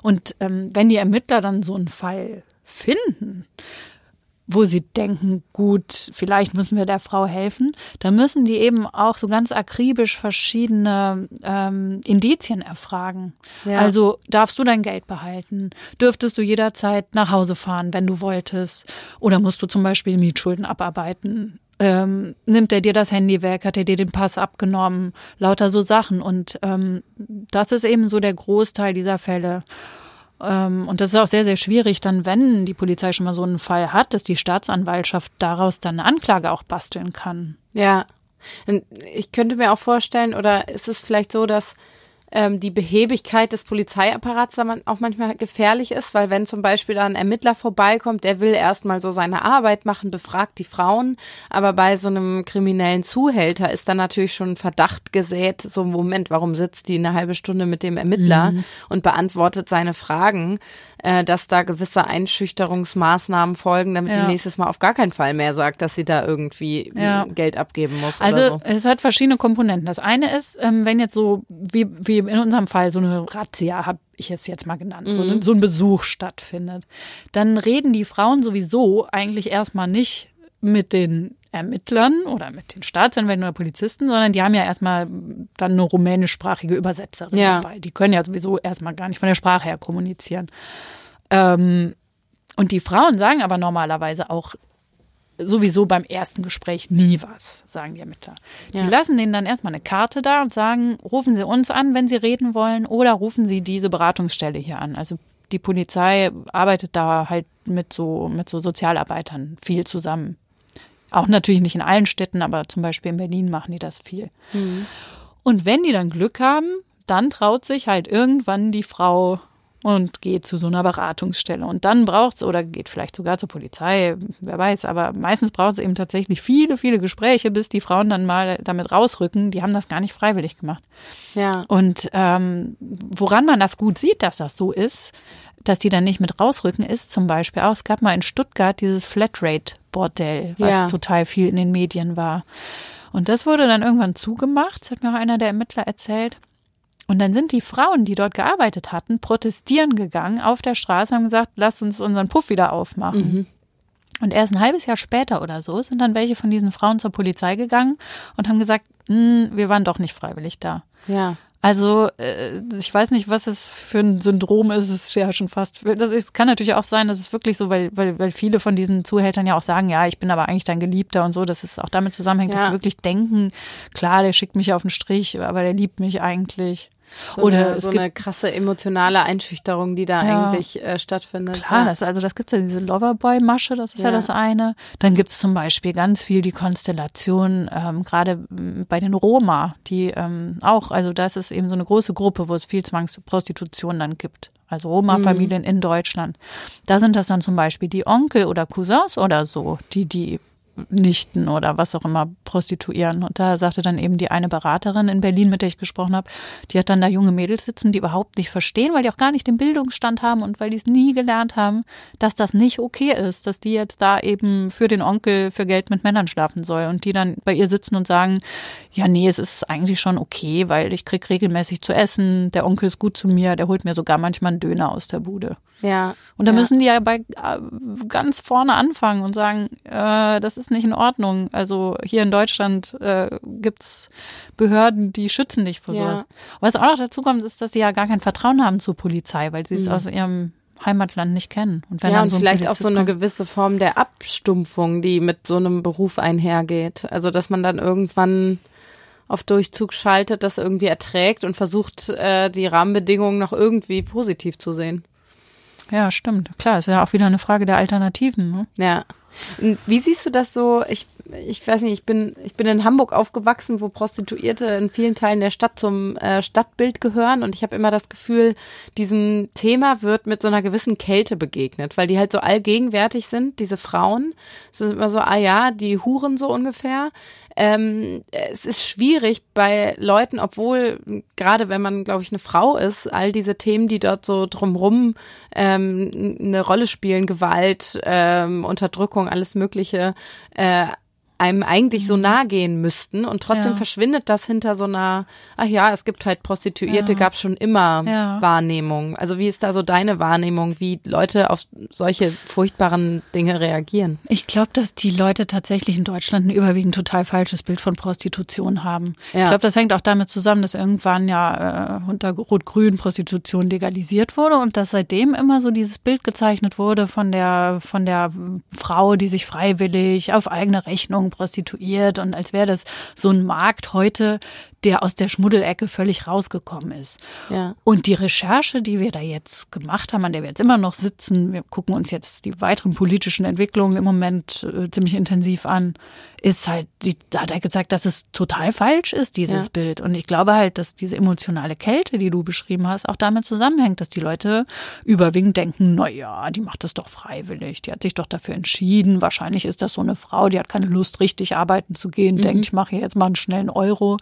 Und ähm, wenn die Ermittler dann so einen Fall finden, wo sie denken, gut, vielleicht müssen wir der Frau helfen, dann müssen die eben auch so ganz akribisch verschiedene ähm, Indizien erfragen. Ja. Also darfst du dein Geld behalten? Dürftest du jederzeit nach Hause fahren, wenn du wolltest? Oder musst du zum Beispiel Mietschulden abarbeiten? Ähm, nimmt er dir das Handy weg? Hat er dir den Pass abgenommen? Lauter so Sachen. Und ähm, das ist eben so der Großteil dieser Fälle. Ähm, und das ist auch sehr, sehr schwierig, dann, wenn die Polizei schon mal so einen Fall hat, dass die Staatsanwaltschaft daraus dann eine Anklage auch basteln kann. Ja. Ich könnte mir auch vorstellen, oder ist es vielleicht so, dass ähm, die Behebigkeit des Polizeiapparats da man auch manchmal gefährlich ist, weil wenn zum Beispiel da ein Ermittler vorbeikommt, der will erstmal so seine Arbeit machen, befragt die Frauen, aber bei so einem kriminellen Zuhälter ist dann natürlich schon ein Verdacht gesät, so Moment, warum sitzt die eine halbe Stunde mit dem Ermittler und beantwortet seine Fragen, äh, dass da gewisse Einschüchterungsmaßnahmen folgen, damit Ja. die nächstes Mal auf gar keinen Fall mehr sagt, dass sie da irgendwie Ja. äh, Geld abgeben muss Also so. es hat verschiedene Komponenten. Das eine ist, ähm, wenn jetzt so, wie, wie in unserem Fall, so eine Razzia, habe ich jetzt jetzt mal genannt, so, ein- so ein Besuch stattfindet, dann reden die Frauen sowieso eigentlich erstmal nicht mit den Ermittlern oder mit den Staatsanwälten oder Polizisten, sondern die haben ja erstmal dann eine rumänischsprachige Übersetzerin Ja. dabei. Die können ja sowieso erstmal gar nicht von der Sprache her kommunizieren. Ähm, und die Frauen sagen aber normalerweise auch sowieso beim ersten Gespräch nie was, sagen die Ermittler. Die Ja. lassen denen dann erstmal eine Karte da und sagen, rufen Sie uns an, wenn Sie reden wollen, oder rufen Sie diese Beratungsstelle hier an. Also die Polizei arbeitet da halt mit so, mit so Sozialarbeitern viel zusammen. Auch natürlich nicht in allen Städten, aber zum Beispiel in Berlin machen die das viel. Und wenn die dann Glück haben, dann traut sich halt irgendwann die Frau und geht zu so einer Beratungsstelle. Und dann braucht es, oder geht vielleicht sogar zur Polizei, wer weiß, aber meistens braucht es eben tatsächlich viele, viele Gespräche, bis die Frauen dann mal damit rausrücken. Die haben das gar nicht freiwillig gemacht. Ja. Und ähm, woran man das gut sieht, dass das so ist, dass die dann nicht mit rausrücken, ist zum Beispiel auch, es gab mal in Stuttgart dieses Flatrate-Bordell, was Ja. total viel in den Medien war. Und das wurde dann irgendwann zugemacht, das hat mir auch einer der Ermittler erzählt. Und dann sind die Frauen, die dort gearbeitet hatten, protestieren gegangen auf der Straße, haben gesagt, lasst uns unseren Puff wieder aufmachen. Und erst ein halbes Jahr später oder so sind dann welche von diesen Frauen zur Polizei gegangen und haben gesagt, "Hm, wir waren doch nicht freiwillig da. Ja. Also äh, ich weiß nicht, was es für ein Syndrom ist. Es ist ja schon fast. Das ist, kann natürlich auch sein, dass es wirklich so, weil, weil, weil viele von diesen Zuhältern ja auch sagen, ja, ich bin aber eigentlich dein Geliebter und so, dass es auch damit zusammenhängt, dass Ja. sie wirklich denken, klar, der schickt mich auf den Strich, aber der liebt mich eigentlich. So Oder eine, es so gibt eine krasse emotionale Einschüchterung, die da Ja. eigentlich äh, stattfindet. Klar, ja. das, also das gibt's ja diese Loverboy-Masche, das ist ja. Ja. das eine. Dann gibt's zum Beispiel ganz viel die Konstellation, ähm, gerade bei den Roma, die ähm, auch, also das ist eben so eine große Gruppe, wo es viel Zwangsprostitution dann gibt. Also Roma-Familien in Deutschland. Da sind das dann zum Beispiel die Onkel oder Cousins oder so, die die Nichten oder was auch immer prostituieren. Und da sagte dann eben die eine Beraterin in Berlin, mit der ich gesprochen habe, die hat dann da junge Mädels sitzen, die überhaupt nicht verstehen, weil die auch gar nicht den Bildungsstand haben und weil die es nie gelernt haben, dass das nicht okay ist, dass die jetzt da eben für den Onkel für Geld mit Männern schlafen soll und die dann bei ihr sitzen und sagen, ja, nee, es ist eigentlich schon okay, weil ich krieg regelmäßig zu essen, der Onkel ist gut zu mir, der holt mir sogar manchmal einen Döner aus der Bude. Ja. Und da ja. müssen die ja bei äh, ganz vorne anfangen und sagen, äh, das ist nicht in Ordnung. Also hier in Deutschland äh, gibt's Behörden, die schützen dich vor Ja. sowas. Was auch noch dazu kommt, ist, dass sie ja gar kein Vertrauen haben zur Polizei, weil sie es aus ihrem Heimatland nicht kennen. Und wenn Mhm. ja, dann und so vielleicht auch so eine gewisse Form der Abstumpfung, die mit so einem Beruf einhergeht. Also, dass man dann irgendwann auf Durchzug schaltet, das irgendwie erträgt und versucht, äh, die Rahmenbedingungen noch irgendwie positiv zu sehen. Ja, stimmt. Klar, ist ja auch wieder eine Frage der Alternativen. Ne? Ja. Und Wie siehst du das so? Ich, ich weiß nicht, ich bin, ich bin in Hamburg aufgewachsen, wo Prostituierte in vielen Teilen der Stadt zum äh, Stadtbild gehören. Und ich habe immer das Gefühl, diesem Thema wird mit so einer gewissen Kälte begegnet, weil die halt so allgegenwärtig sind, diese Frauen. Es ist immer so, ah ja, die Huren so ungefähr. Ähm, es ist schwierig bei Leuten, obwohl gerade wenn man, glaube ich, eine Frau ist, all diese Themen, die dort so drumrum ähm, eine Rolle spielen, Gewalt, ähm, Unterdrückung, alles Mögliche, äh, einem eigentlich so nahe gehen müssten und trotzdem Ja. verschwindet das hinter so einer, ach ja, es gibt halt Prostituierte, Ja. gab schon immer Ja. Wahrnehmung. Also wie ist da so deine Wahrnehmung, wie Leute auf solche furchtbaren Dinge reagieren? Ich glaube, dass die Leute tatsächlich in Deutschland ein überwiegend total falsches Bild von Prostitution haben. Ja. Ich glaube, das hängt auch damit zusammen, dass irgendwann ja äh, unter Rot-Grün Prostitution legalisiert wurde und dass seitdem immer so dieses Bild gezeichnet wurde von der von der Frau, die sich freiwillig auf eigene Rechnung prostituiert und als wäre das so ein Markt heute, der aus der Schmuddelecke völlig rausgekommen ist. Ja. Und die Recherche, die wir da jetzt gemacht haben, an der wir jetzt immer noch sitzen, wir gucken uns jetzt die weiteren politischen Entwicklungen im Moment äh, ziemlich intensiv an, ist halt, die, da hat er gezeigt, dass es total falsch ist, dieses Ja. Bild. Und ich glaube halt, dass diese emotionale Kälte, die du beschrieben hast, auch damit zusammenhängt, dass die Leute überwiegend denken, na ja, die macht das doch freiwillig, die hat sich doch dafür entschieden. Wahrscheinlich ist das so eine Frau, die hat keine Lust, richtig arbeiten zu gehen, denkt, ich mache hier jetzt mal einen schnellen Euro.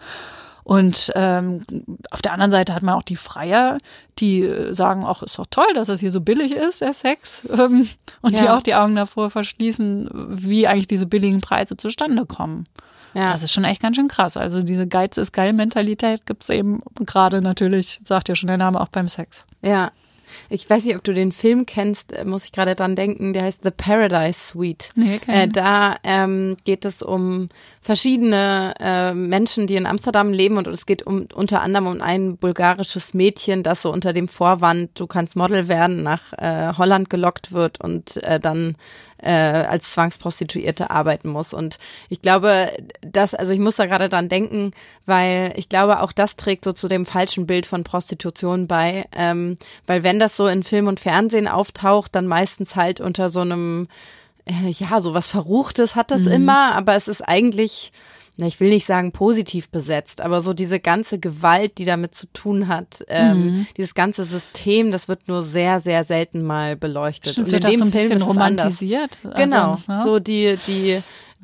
Und ähm, auf der anderen Seite hat man auch die Freier, die äh, sagen, ach, ist doch toll, dass es hier so billig ist, der Sex. Ähm, und die Ja. auch die Augen davor verschließen, wie eigentlich diese billigen Preise zustande kommen. Ja. Das ist schon echt ganz schön krass. Also diese Geiz ist geil Mentalität gibt's eben gerade natürlich, sagt ja schon der Name, auch beim Sex. Ja. Ich weiß nicht, ob du den Film kennst, äh, muss ich gerade dran denken, der heißt The Paradise Suite. Nee, äh, da ähm, geht es um verschiedene äh, Menschen, die in Amsterdam leben und es geht um unter anderem um ein bulgarisches Mädchen, das so unter dem Vorwand, du kannst Model werden, nach äh, Holland gelockt wird und äh, dann äh, als Zwangsprostituierte arbeiten muss. Und ich glaube, das, also ich muss da gerade dran denken, weil ich glaube, auch das trägt so zu dem falschen Bild von Prostitution bei. Ähm, weil wenn das so in Film und Fernsehen auftaucht, dann meistens halt unter so einem, äh, ja, so was Verruchtes hat das immer, aber es ist eigentlich, na, ich will nicht sagen positiv besetzt, aber so diese ganze Gewalt, die damit zu tun hat, ähm, dieses ganze System, das wird nur sehr, sehr selten mal beleuchtet. Stimmt, Und wird in so dem ein Film bisschen anders. romantisiert. Genau, Also, ne? so die, die,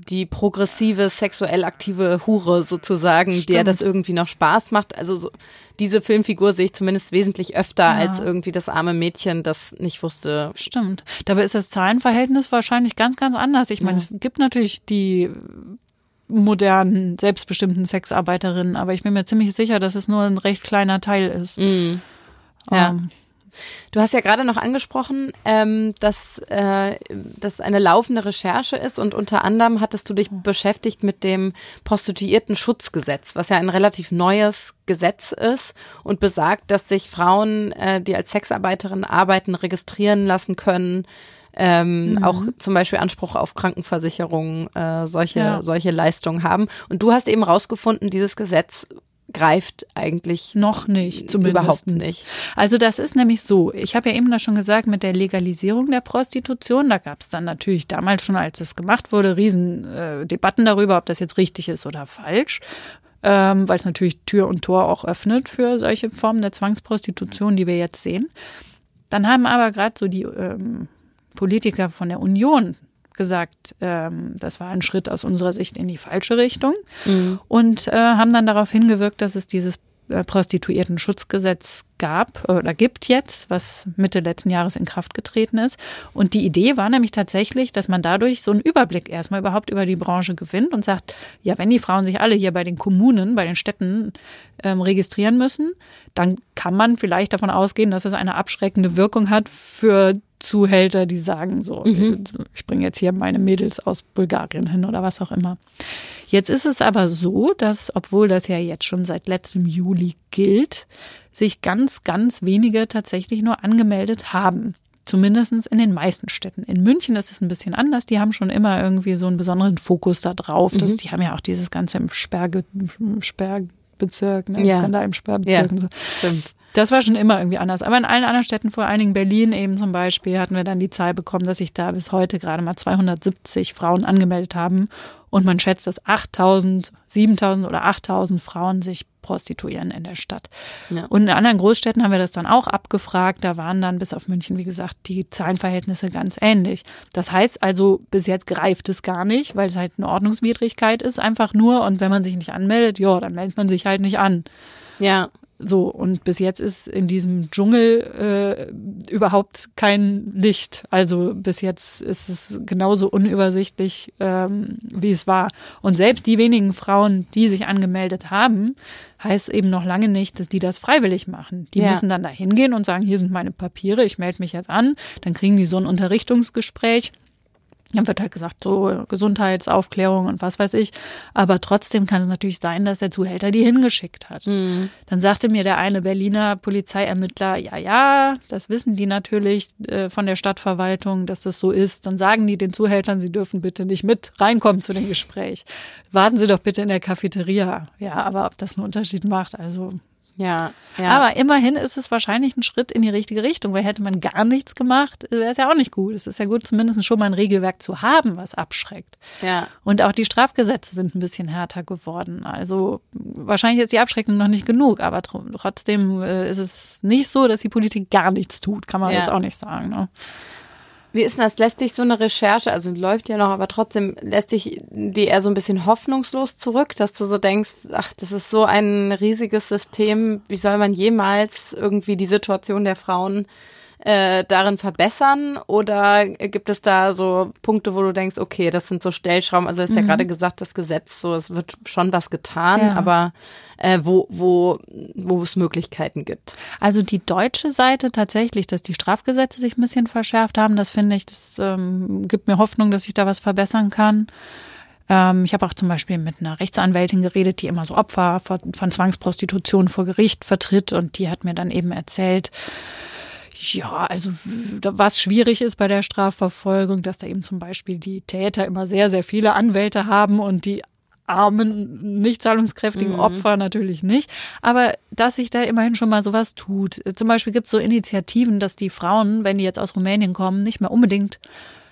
die progressive, sexuell aktive Hure sozusagen, der Stimmt. das irgendwie noch Spaß macht. Also so, diese Filmfigur sehe ich zumindest wesentlich öfter Ja. als irgendwie das arme Mädchen, das nicht wusste. Stimmt. Dabei ist das Zahlenverhältnis wahrscheinlich ganz, ganz anders. Ich meine, es gibt natürlich die modernen, selbstbestimmten Sexarbeiterinnen, aber ich bin mir ziemlich sicher, dass es nur ein recht kleiner Teil ist. Mm. Ja. Ähm, Du hast ja gerade noch angesprochen, ähm, dass äh, das eine laufende Recherche ist und unter anderem hattest du dich beschäftigt mit dem Prostituierten-Schutzgesetz, was ja ein relativ neues Gesetz ist und besagt, dass sich Frauen, äh, die als Sexarbeiterin arbeiten, registrieren lassen können. Ähm, auch zum Beispiel Anspruch auf Krankenversicherung, äh, solche, Ja. solche Leistungen haben. Und du hast eben rausgefunden, dieses Gesetz greift eigentlich Noch nicht, zumindest. überhaupt nicht. Also das ist nämlich so, ich habe ja eben da schon gesagt, mit der Legalisierung der Prostitution, da gab es dann natürlich damals schon, als es gemacht wurde, riesen äh, Debatten darüber, ob das jetzt richtig ist oder falsch. Ähm, weil es natürlich Tür und Tor auch öffnet für solche Formen der Zwangsprostitution, die wir jetzt sehen. Dann haben aber gerade so die ähm, Politiker von der Union gesagt, ähm, das war ein Schritt aus unserer Sicht in die falsche Richtung mhm. und äh, haben dann darauf hingewirkt, dass es dieses äh, Prostituierten-Schutzgesetz gab oder gibt jetzt, was Mitte letzten Jahres in Kraft getreten ist. Und die Idee war nämlich tatsächlich, dass man dadurch so einen Überblick erstmal überhaupt über die Branche gewinnt und sagt, ja, wenn die Frauen sich alle hier bei den Kommunen, bei den Städten ähm, registrieren müssen, dann kann man vielleicht davon ausgehen, dass es eine abschreckende Wirkung hat für Zuhälter, die sagen so, mhm. ich bringe jetzt hier meine Mädels aus Bulgarien hin oder was auch immer. Jetzt ist es aber so, dass, obwohl das ja jetzt schon seit letztem Juli gilt, sich ganz, ganz wenige tatsächlich nur angemeldet haben. Zumindest in den meisten Städten. In München ist es ein bisschen anders. Die haben schon immer irgendwie so einen besonderen Fokus da drauf. Mhm. die haben ja auch dieses Ganze im Sperrge, Sperrbezirk, ne? Ja. Skandal im Sperrbezirk. Ja, so. Stimmt. Das war schon immer irgendwie anders. Aber in allen anderen Städten, vor allen Dingen Berlin eben zum Beispiel, hatten wir dann die Zahl bekommen, dass sich da bis heute gerade mal 270 Frauen angemeldet haben. Und man schätzt, dass 8000, 7000 oder 8000 Frauen sich prostituieren in der Stadt. Ja. Und in anderen Großstädten haben wir das dann auch abgefragt. Da waren dann bis auf München, wie gesagt, die Zahlenverhältnisse ganz ähnlich. Das heißt also, bis jetzt greift es gar nicht, weil es halt eine Ordnungswidrigkeit ist, einfach nur. Und wenn man sich nicht anmeldet, ja, dann meldet man sich halt nicht an. Ja. So, und bis jetzt ist in diesem Dschungel äh, überhaupt kein Licht. Also bis jetzt ist es genauso unübersichtlich, ähm, wie es war. Und selbst die wenigen Frauen, die sich angemeldet haben, heißt eben noch lange nicht, dass die das freiwillig machen. Die ja. müssen dann da hingehen und sagen, hier sind meine Papiere, ich melde mich jetzt an. Dann kriegen die so ein Unterrichtungsgespräch dann wird halt gesagt, so Gesundheitsaufklärung und was weiß ich. Aber trotzdem kann es natürlich sein, dass der Zuhälter die hingeschickt hat. Mhm. Dann sagte mir der eine Berliner Polizeiermittler, ja, ja, das wissen die natürlich äh, von der Stadtverwaltung, dass das so ist. Dann sagen die den Zuhältern, sie dürfen bitte nicht mit reinkommen zu dem Gespräch. Warten Sie doch bitte in der Cafeteria. Ja, aber ob das einen Unterschied macht, also ja, ja. Aber immerhin ist es wahrscheinlich ein Schritt in die richtige Richtung, weil hätte man gar nichts gemacht, wäre es ja auch nicht gut. Es ist ja gut, zumindest schon mal ein Regelwerk zu haben, was abschreckt. Ja. Und auch die Strafgesetze sind ein bisschen härter geworden. Also wahrscheinlich ist die Abschreckung noch nicht genug, aber trotzdem äh, ist es nicht so, dass die Politik gar nichts tut, kann man ja. jetzt auch nicht sagen. Ne? Wie ist denn das? Lässt dich so eine Recherche, also läuft ja noch, aber trotzdem lässt dich die eher so ein bisschen hoffnungslos zurück, dass du so denkst, ach, das ist so ein riesiges System, wie soll man jemals irgendwie die Situation der Frauen äh, darin verbessern? Oder gibt es da so Punkte, wo du denkst, okay, das sind so Stellschrauben? Also ist mhm. ja gerade gesagt, das Gesetz, so es wird schon was getan, ja. aber äh, wo, wo, wo es Möglichkeiten gibt. Also die deutsche Seite tatsächlich, dass die Strafgesetze sich ein bisschen verschärft haben, das finde ich, das ähm, gibt mir Hoffnung, dass ich da was verbessern kann ähm, ich habe auch zum Beispiel mit einer Rechtsanwältin geredet, die immer so Opfer von Zwangsprostitution vor Gericht vertritt und die hat mir dann eben erzählt, ja, also was schwierig ist bei der Strafverfolgung, dass da eben zum Beispiel die Täter immer sehr, sehr viele Anwälte haben und die armen, nicht zahlungskräftigen mhm. Opfer natürlich nicht. Aber dass sich da immerhin schon mal sowas tut. Zum Beispiel gibt es so Initiativen, dass die Frauen, wenn die jetzt aus Rumänien kommen, nicht mehr unbedingt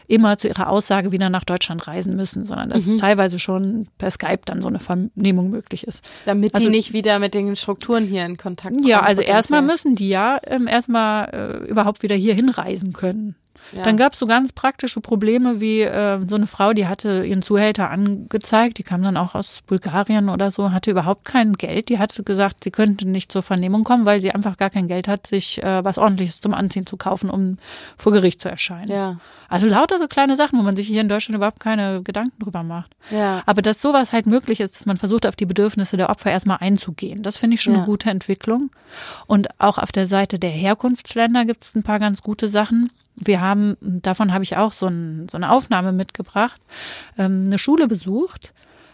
immer zu ihrer Aussage wieder nach Deutschland reisen müssen, sondern dass mhm. teilweise schon per Skype dann so eine Vernehmung möglich ist. Damit also, die nicht wieder mit den Strukturen hier in Kontakt kommen. Ja, also erstmal müssen die ja ähm, erstmal äh, überhaupt wieder hier hinreisen können. Ja. Dann gab es so ganz praktische Probleme wie äh, so eine Frau, die hatte ihren Zuhälter angezeigt, die kam dann auch aus Bulgarien oder so, hatte überhaupt kein Geld. Die hatte gesagt, sie könnte nicht zur Vernehmung kommen, weil sie einfach gar kein Geld hat, sich äh, was ordentliches zum Anziehen zu kaufen, um vor Gericht zu erscheinen. Ja. Also lauter so kleine Sachen, wo man sich hier in Deutschland überhaupt keine Gedanken drüber macht. Ja. Aber dass sowas halt möglich ist, dass man versucht, auf die Bedürfnisse der Opfer erstmal einzugehen, das finde ich schon ja. eine gute Entwicklung. Und auch auf der Seite der Herkunftsländer gibt es ein paar ganz gute Sachen. Wir haben, davon habe ich auch so, ein, so eine Aufnahme mitgebracht, ähm, eine Schule besucht.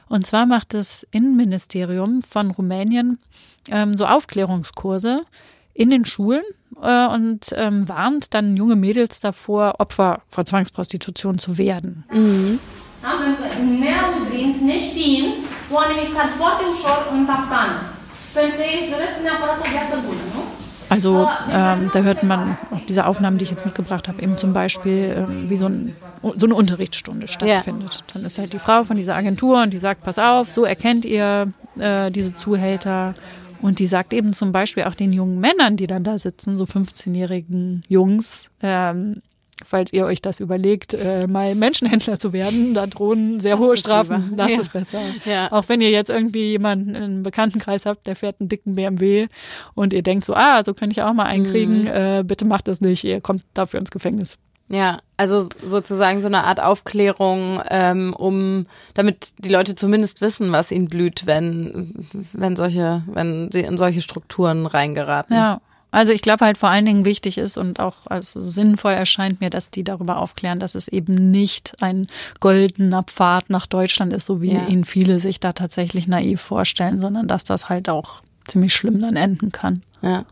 Und zwar macht das Innenministerium von Rumänien ähm, so Aufklärungskurse in den Schulen äh, und ähm, warnt dann junge Mädels davor, Opfer von Zwangsprostitution zu werden. Mhm. Also ähm, da hört man auf dieser Aufnahme, die ich jetzt mitgebracht habe, eben zum Beispiel, ähm, wie so, ein, so, eine Unterrichtsstunde stattfindet. Ja. Dann ist halt die Frau von dieser Agentur und die sagt, pass auf, so erkennt ihr äh, diese Zuhälter. Und die sagt eben zum Beispiel auch den jungen Männern, die dann da sitzen, so 15-jährigen Jungs, ähm, falls ihr euch das überlegt, äh, mal Menschenhändler zu werden, da drohen sehr hohe Strafen. lieber. Lasst Ja. es besser. Ja. Auch wenn ihr jetzt irgendwie jemanden im Bekanntenkreis habt, der fährt einen dicken BMW und ihr denkt so, ah, so könnte ich auch mal einkriegen, Mhm. äh, bitte macht das nicht, ihr kommt dafür ins Gefängnis. Ja, also sozusagen so eine Art Aufklärung, ähm, um damit die Leute zumindest wissen, was ihnen blüht, wenn wenn solche, wenn sie in solche Strukturen reingeraten. Ja. Also ich glaube halt vor allen Dingen wichtig ist und auch als sinnvoll erscheint mir, dass die darüber aufklären, dass es eben nicht ein goldener Pfad nach Deutschland ist, so wie Ja. ihn viele sich da tatsächlich naiv vorstellen, sondern dass das halt auch ziemlich schlimm dann enden kann. Ja.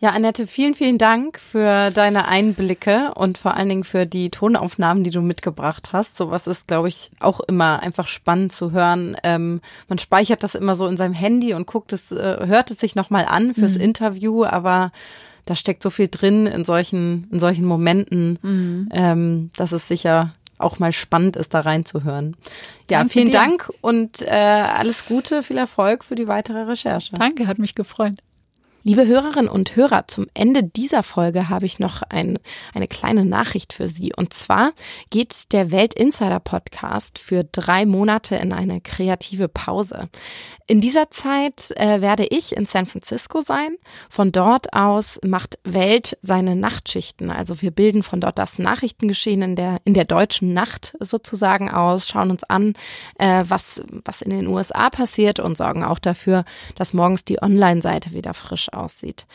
Ja, Annette, vielen, vielen Dank für deine Einblicke und vor allen Dingen für die Tonaufnahmen, die du mitgebracht hast. Sowas ist, glaube ich, auch immer einfach spannend zu hören. Ähm, man speichert das immer so in seinem Handy und guckt es, äh, hört es sich nochmal an fürs Interview, aber da steckt so viel drin in solchen, in solchen Momenten, ähm, dass es sicher auch mal spannend ist, da reinzuhören. Ja, Danke vielen dir. Dank und äh, alles Gute, viel Erfolg für die weitere Recherche. Danke, hat mich gefreut. Liebe Hörerinnen und Hörer, zum Ende dieser Folge habe ich noch ein, eine kleine Nachricht für Sie. Und zwar geht der Welt Insider Podcast für drei Monate in eine kreative Pause. In dieser Zeit äh, werde ich in San Francisco sein. Von dort aus macht Welt seine Nachtschichten. Also wir bilden von dort das Nachrichtengeschehen in der, in der deutschen Nacht sozusagen aus, schauen uns an, äh, was, was in den USA passiert und sorgen auch dafür, dass morgens die Online-Seite wieder frisch aussieht.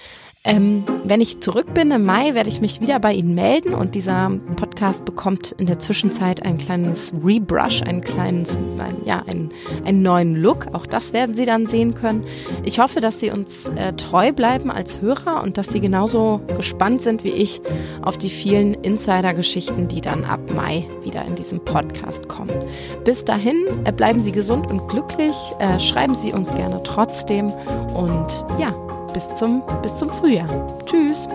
Ähm, wenn ich zurück bin im Mai, werde ich mich wieder bei Ihnen melden und dieser Podcast bekommt in der Zwischenzeit ein kleines Rebrush, ein kleines, ein, ja, einen, einen neuen Look. Auch das werden Sie dann sehen können. Ich hoffe, dass Sie uns äh, treu bleiben als Hörer und dass Sie genauso gespannt sind wie ich auf die vielen Insider-Geschichten, die dann ab Mai wieder in diesem Podcast kommen. Bis dahin, äh, bleiben Sie gesund und glücklich, äh, schreiben Sie uns gerne trotzdem und ja, bis zum, bis zum Frühjahr. Tschüss!